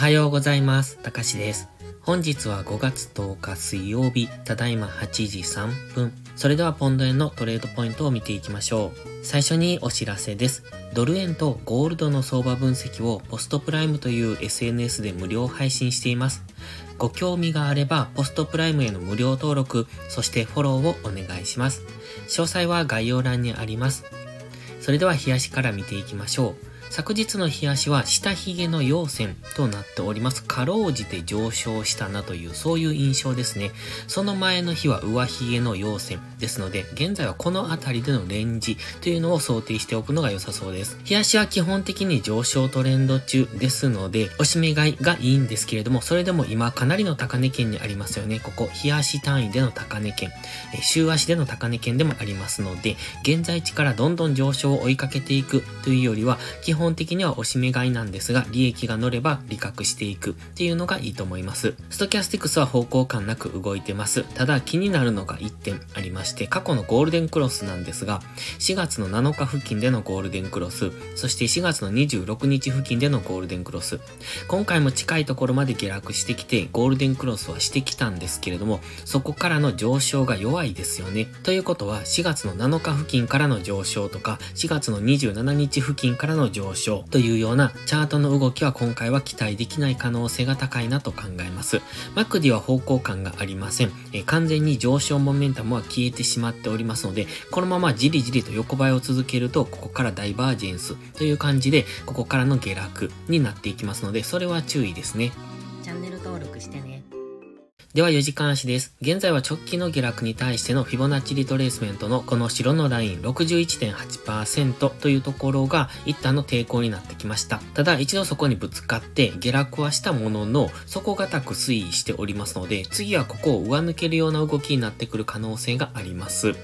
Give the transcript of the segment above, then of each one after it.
はようございます。たかしです。本日は5月10日水曜日、ただいま8時3分。それではポンド円のトレードポイントを見ていきましょう。最初にお知らせです。ドル円とゴールドの相場分析をポストプライムという SNS で無料配信しています。ご興味があれば、ポストプライムへの無料登録、そしてフォローをお願いします。詳細は概要欄にあります。それでは冷やしから見ていきましょう。昨日の冷やしは下髭の陽線となっております。かろうじて上昇したなというそういう印象ですね。その前の日は上髭の陽線ですので、現在はこの辺りでのレンジというのを想定しておくのが良さそうです。冷やしは基本的に上昇トレンド中ですので、おしめ買いがいいんですけれども、それでも今かなりの高値圏にありますよね。ここ、冷やし単位での高値圏、週足での高値圏でもありますので、現在地からどんどん上昇を追いかけていくというよりは、基本本的にはおしめ買いなんですが、利益が乗れば利確していくっていうのがいいと思います。ストキャスティクスは方向感なく動いてます。ただ気になるのが1点ありまして、過去のゴールデンクロスなんですが、4月の7日付近でのゴールデンクロス、そして4月の26日付近でのゴールデンクロス。今回も近いところまで下落してきて、ゴールデンクロスはしてきたんですけれども、そこからの上昇が弱いですよね。ということは、4月の7日付近からの上昇とか、4月の27日付近からの上昇というようなチャートの動きは今回は期待できない可能性が高いなと考えます。マクディは方向感がありません。え完全に上昇モメンタムは消えてしまっておりますので、このままじりじりと横ばいを続けると、ここからダイバージェンスという感じで、ここからの下落になっていきますので、それは注意ですね。チャンネル登録してね。では4時間足です。現在は直近の下落に対してのフィボナッチリトレースメントのこの白のライン61.8%というところが一旦の抵抗になってきました。ただ一度そこにぶつかって下落はしたものの底堅く推移しておりますので次はここを上抜けるような動きになってくる可能性があります。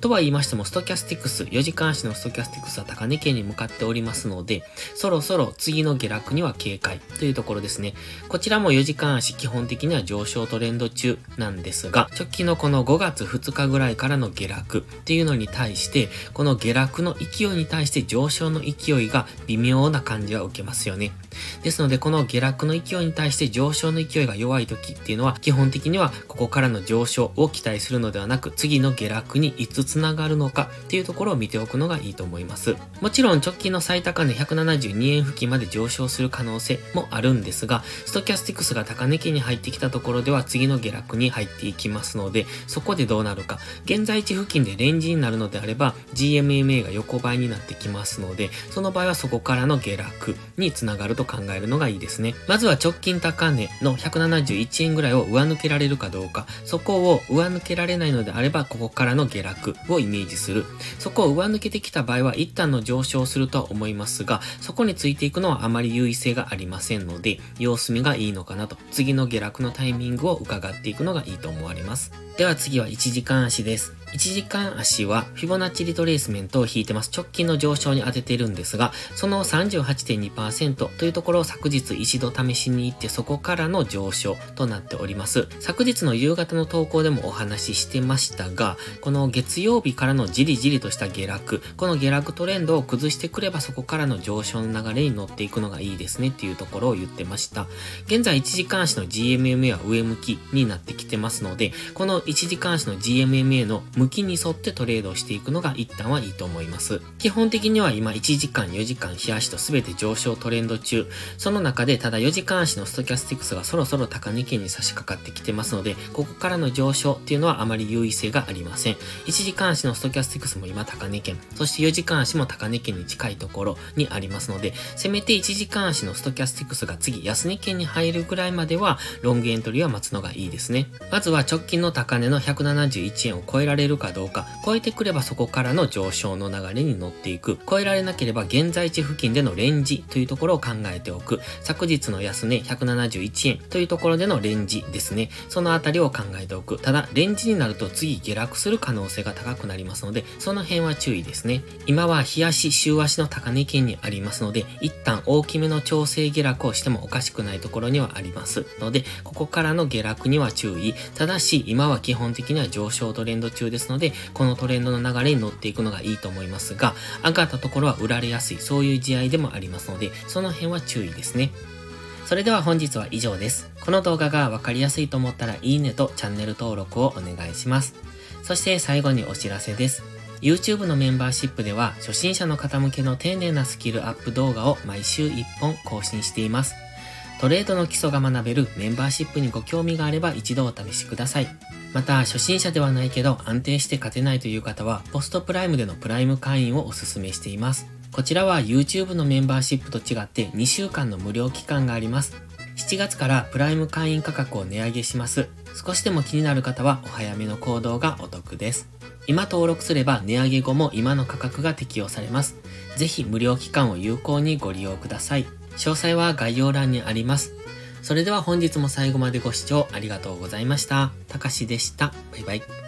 とは言いましても、ストキャスティクス、4時間足のストキャスティクスは高値圏に向かっておりますので、そろそろ次の下落には警戒というところですね。こちらも4時間足、基本的には上昇とトレンド中なんですが、直近のこの5月2日ぐらいからの下落っていうのに対して、この下落の勢いに対して上昇の勢いが微妙な感じは受けますよね。ですので、この下落の勢いに対して上昇の勢いが弱い時っていうのは、基本的にはここからの上昇を期待するのではなく、次の下落にいつつながるのかっていうところを見ておくのがいいと思います。もちろん直近の最高値172円付近まで上昇する可能性もあるんですが、ストキャスティクスが高値圏に入ってきたところでは次の下落に入っていきますので、そこでどうなるか。現在地付近でレンジになるのであれば、GMMA が横ばいになってきますので、その場合はそこからの下落につながると考えるのがいいですね。まずは直近高値の171円ぐらいを上抜けられるかどうか、そこを上抜けられないのであれば、ここからの下落をイメージする。そこを上抜けてきた場合は一旦の上昇するとは思いますが、そこについていくのはあまり優位性がありませんので、様子見がいいのかなと、次の下落のタイミングを伺っていくのがいいと思われます。では次は1時間足です。1時間足はフィボナッチリトレースメントを引いてます。直近の上昇に当ててるんですが、その38.2%というところを昨日一度試しに行ってそこからの上昇となっております。昨日の夕方の投稿でもお話ししてましたが、この月曜日からのじりじりとした下落、この下落トレンドを崩してくればそこからの上昇の流れに乗っていくのがいいですねっていうところを言ってました。現在1時間足の GMM は上向きになってきてますので、この1時間足の GMMA の向きに沿ってトレードをしていくのが一旦はいいと思います。基本的には今1時間、4時間、日足と全て上昇トレンド中。その中でただ4時間足のストキャスティクスがそろそろ高値圏に差し掛かってきてますので、ここからの上昇っていうのはあまり優位性がありません。1時間足のストキャスティクスも今高値圏、そして4時間足も高値圏に近いところにありますので、せめて1時間足のストキャスティクスが次安値圏に入るぐらいまでは、ロングエントリーは待つののがいいですね。まずは直近の高値の171円を超えられるかどうか、超えてくればそこからの上昇の流れに乗っていく。超えられなければ現在地付近でのレンジというところを考えておく。昨日の安値171円というところでのレンジですね。そのあたりを考えておく。ただ、レンジになると次下落する可能性が高くなりますので、その辺は注意ですね。今は日足、週足の高値圏にありますので、一旦大きめの調整下落をしてもおかしくないところにはありますので、ここからの下落落には注意。ただし、今は基本的には上昇トレンド中ですので、このトレンドの流れに乗っていくのがいいと思いますが、上がったところは売られやすい、そういう試合でもありますので、その辺は注意ですね。それでは本日は以上です。この動画がわかりやすいと思ったらいいねとチャンネル登録をお願いします。そして最後にお知らせです。YouTube のメンバーシップでは初心者の方向けの丁寧なスキルアップ動画を毎週1本更新しています。トレードの基礎が学べるメンバーシップにご興味があれば一度お試しください。また、初心者ではないけど安定して勝てないという方は、ポストプライムでのプライム会員をお勧めしています。こちらは YouTube のメンバーシップと違って2週間の無料期間があります。7月からプライム会員価格を値上げします。少しでも気になる方はお早めの行動がお得です。今登録すれば値上げ後も今の価格が適用されます。ぜひ無料期間を有効にご利用ください。詳細は概要欄にあります。それでは本日も最後までご視聴ありがとうございました。たかしでした。バイバイ。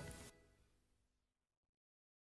う。